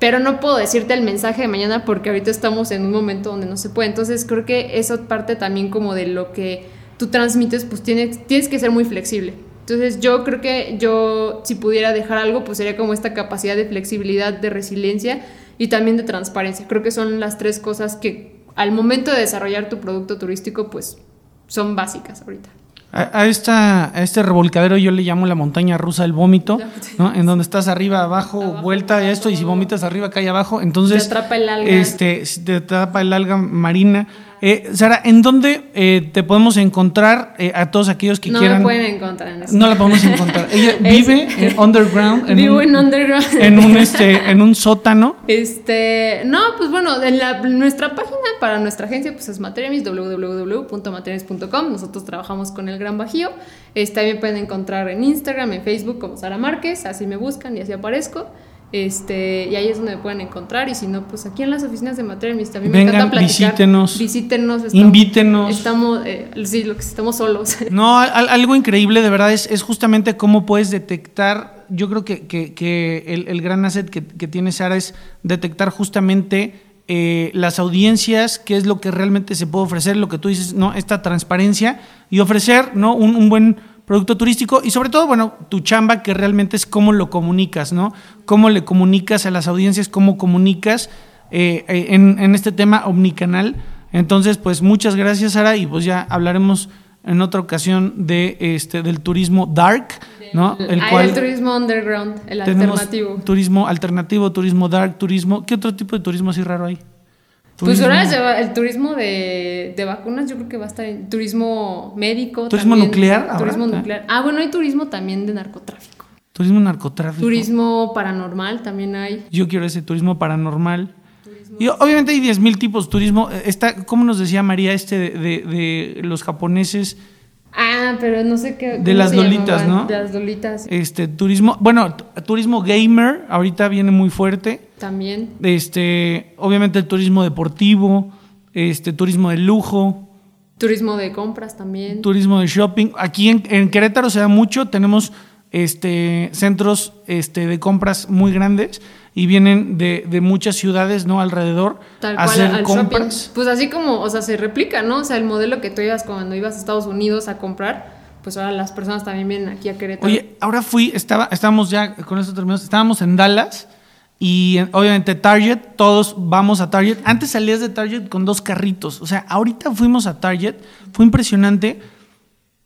[SPEAKER 2] pero no puedo decirte el mensaje de mañana porque ahorita estamos en un momento donde no se puede. Entonces creo que eso parte también como de lo que tú transmites, pues tienes, tienes que ser muy flexible. Entonces yo creo que yo si pudiera dejar algo, pues sería como esta capacidad de flexibilidad, de resiliencia y también de transparencia. Creo que son las tres cosas que al momento de desarrollar tu producto turístico, pues son básicas ahorita.
[SPEAKER 1] A, esta, a este revolcadero yo le llamo la montaña rusa del vómito, ¿no? En donde estás arriba, abajo, vuelta y esto, y si vomitas arriba, cae abajo. Entonces,
[SPEAKER 2] te atrapa el alga.
[SPEAKER 1] Este, te atrapa el alga marina. Eh, Sara, ¿en dónde eh, te podemos encontrar eh, a todos aquellos que quieran?
[SPEAKER 2] No pueden encontrar.
[SPEAKER 1] No la podemos encontrar. Ella *laughs* vive en underground.
[SPEAKER 2] En Vivo en underground.
[SPEAKER 1] En un, este, en un sótano.
[SPEAKER 2] Este, no, pues bueno, en la, nuestra página para nuestra agencia pues es Materiamis, www.materiamis.com. Nosotros trabajamos con el Gran Bajío. Este, también pueden encontrar en Instagram, en Facebook como Sara Márquez, así me buscan y así aparezco. Este, y ahí es donde me pueden encontrar. Y si no, pues aquí en las oficinas de Material también me encanta platicar.
[SPEAKER 1] Visítenos.
[SPEAKER 2] Visítenos.
[SPEAKER 1] invítenos.
[SPEAKER 2] Estamos, eh, sí, lo que estamos solos. *laughs*
[SPEAKER 1] No, algo increíble de verdad es, es justamente cómo puedes detectar. Yo creo que, que, el, el, gran asset que, que, tiene Sara es detectar justamente eh, las audiencias, qué es lo que realmente se puede ofrecer, lo que tú dices, ¿no? Esta transparencia y ofrecer, ¿no? un, un buen producto turístico y sobre todo, bueno, tu chamba que realmente es cómo lo comunicas, ¿no? Cómo le comunicas a las audiencias, cómo comunicas eh, eh, en, este tema omnicanal. Entonces, pues muchas gracias, Sara, y pues ya hablaremos en otra ocasión de este del turismo dark, ¿no?
[SPEAKER 2] El, ah, cual el turismo underground, el alternativo.
[SPEAKER 1] Turismo alternativo, turismo dark, turismo. ¿Qué otro tipo de turismo así raro hay?
[SPEAKER 2] Pues ahora el turismo de, de, vacunas, yo creo que va a estar en turismo médico.
[SPEAKER 1] ¿Turismo nuclear?
[SPEAKER 2] Turismo nuclear. Ah, bueno, hay turismo también de narcotráfico.
[SPEAKER 1] Turismo narcotráfico.
[SPEAKER 2] Turismo paranormal también hay.
[SPEAKER 1] Yo quiero ese turismo paranormal. Y obviamente hay 10.000 tipos de turismo. Está, como nos decía María, este de, de, los japoneses
[SPEAKER 2] Ah, pero no sé qué.
[SPEAKER 1] De
[SPEAKER 2] cómo
[SPEAKER 1] las lolitas,
[SPEAKER 2] llamaban.
[SPEAKER 1] ¿no?
[SPEAKER 2] De las lolitas.
[SPEAKER 1] Este, turismo, bueno, turismo gamer, ahorita viene muy fuerte.
[SPEAKER 2] También.
[SPEAKER 1] Este, obviamente el turismo deportivo, este, turismo de lujo,
[SPEAKER 2] Turismo de compras también.
[SPEAKER 1] turismo de shopping. Aquí en, en Querétaro se da mucho, tenemos este, centros este, de compras muy grandes y vienen de, de muchas ciudades, ¿no? Alrededor
[SPEAKER 2] Tal
[SPEAKER 1] a
[SPEAKER 2] cual
[SPEAKER 1] hacer
[SPEAKER 2] al
[SPEAKER 1] compras.
[SPEAKER 2] shopping. Pues así como, o sea, se replica, ¿no? O sea, el modelo que tú ibas cuando ibas a Estados Unidos a comprar, pues ahora las personas también vienen aquí a Querétaro.
[SPEAKER 1] Oye, ahora fui, estaba, estábamos ya, con esto terminamos, estábamos en Dallas y en- obviamente Target, todos vamos a Target. Antes salías de Target con dos carritos, o sea, ahorita fuimos a Target, fue impresionante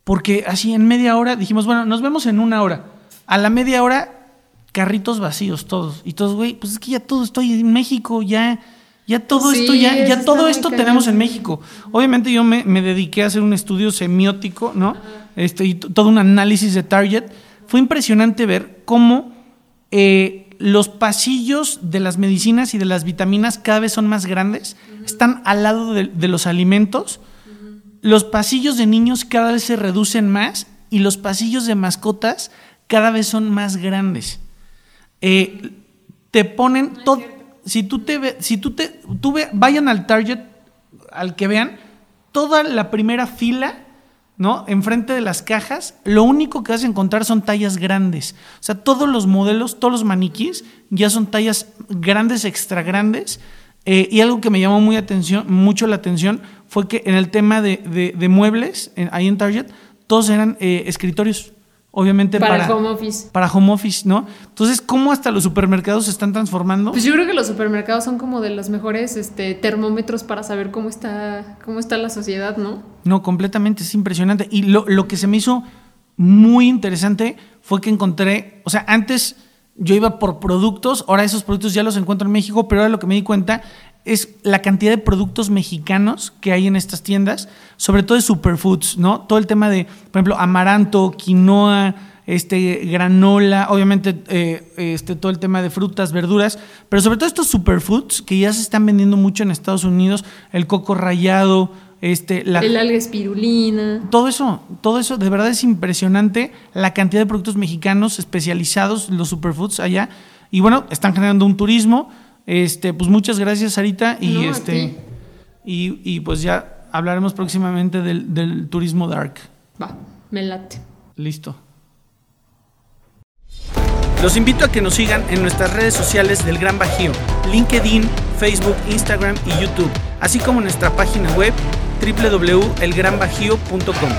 [SPEAKER 1] porque así en media hora dijimos, bueno, nos vemos en una hora. A la media hora, carritos vacíos todos. Y todos, güey, pues es que ya todo estoy en México, ya, ya todo
[SPEAKER 2] Sí,
[SPEAKER 1] esto, ya, ya todo esto tenemos en México. Obviamente yo me, me dediqué a hacer un estudio semiótico, ¿no? Este, y todo un análisis de Target. Fue impresionante ver cómo eh, los pasillos de las medicinas y de las vitaminas cada vez son más grandes, están al lado de, de los alimentos. Los pasillos de niños cada vez se reducen más y los pasillos de mascotas cada vez son más grandes. Eh, te ponen todo. Si tú te ve- si tú te, tú ve- vayan al Target, al que vean, toda la primera fila, ¿no? Enfrente de las cajas, lo único que vas a encontrar son tallas grandes. O sea, todos los modelos, todos los maniquís, ya son tallas grandes, extra grandes. Eh, y algo que me llamó muy atención, mucho la atención fue que en el tema de, de- muebles, en- ahí en Target, todos eran eh, escritorios. Obviamente
[SPEAKER 2] para,
[SPEAKER 1] para,
[SPEAKER 2] home office.
[SPEAKER 1] para home office, ¿no? Entonces, ¿cómo hasta los supermercados se están transformando?
[SPEAKER 2] Pues yo creo que los supermercados son como de los mejores este, termómetros para saber cómo está, cómo está la sociedad, ¿no?
[SPEAKER 1] No, completamente, es impresionante. Y lo, lo que se me hizo muy interesante fue que encontré, o sea, antes yo iba por productos, ahora esos productos ya los encuentro en México, pero ahora lo que me di cuenta es la cantidad de productos mexicanos que hay en estas tiendas, sobre todo de superfoods, ¿no? Todo el tema de, por ejemplo, amaranto, quinoa, este, granola, obviamente eh, este, todo el tema de frutas, verduras, pero sobre todo estos superfoods que ya se están vendiendo mucho en Estados Unidos, el coco rallado, este, la,
[SPEAKER 2] El alga espirulina.
[SPEAKER 1] todo eso, todo eso, de verdad es impresionante la cantidad de productos mexicanos especializados, los superfoods allá. Y bueno, están generando un turismo. Este, pues muchas gracias, Sarita. Y
[SPEAKER 2] No,
[SPEAKER 1] este. Y, y pues ya hablaremos próximamente del, del turismo dark.
[SPEAKER 2] Va, me late.
[SPEAKER 1] Listo. Los invito a que nos sigan en nuestras redes sociales del Gran Bajío, LinkedIn, Facebook, Instagram y YouTube, así como en nuestra página web www.elgranbajío.com.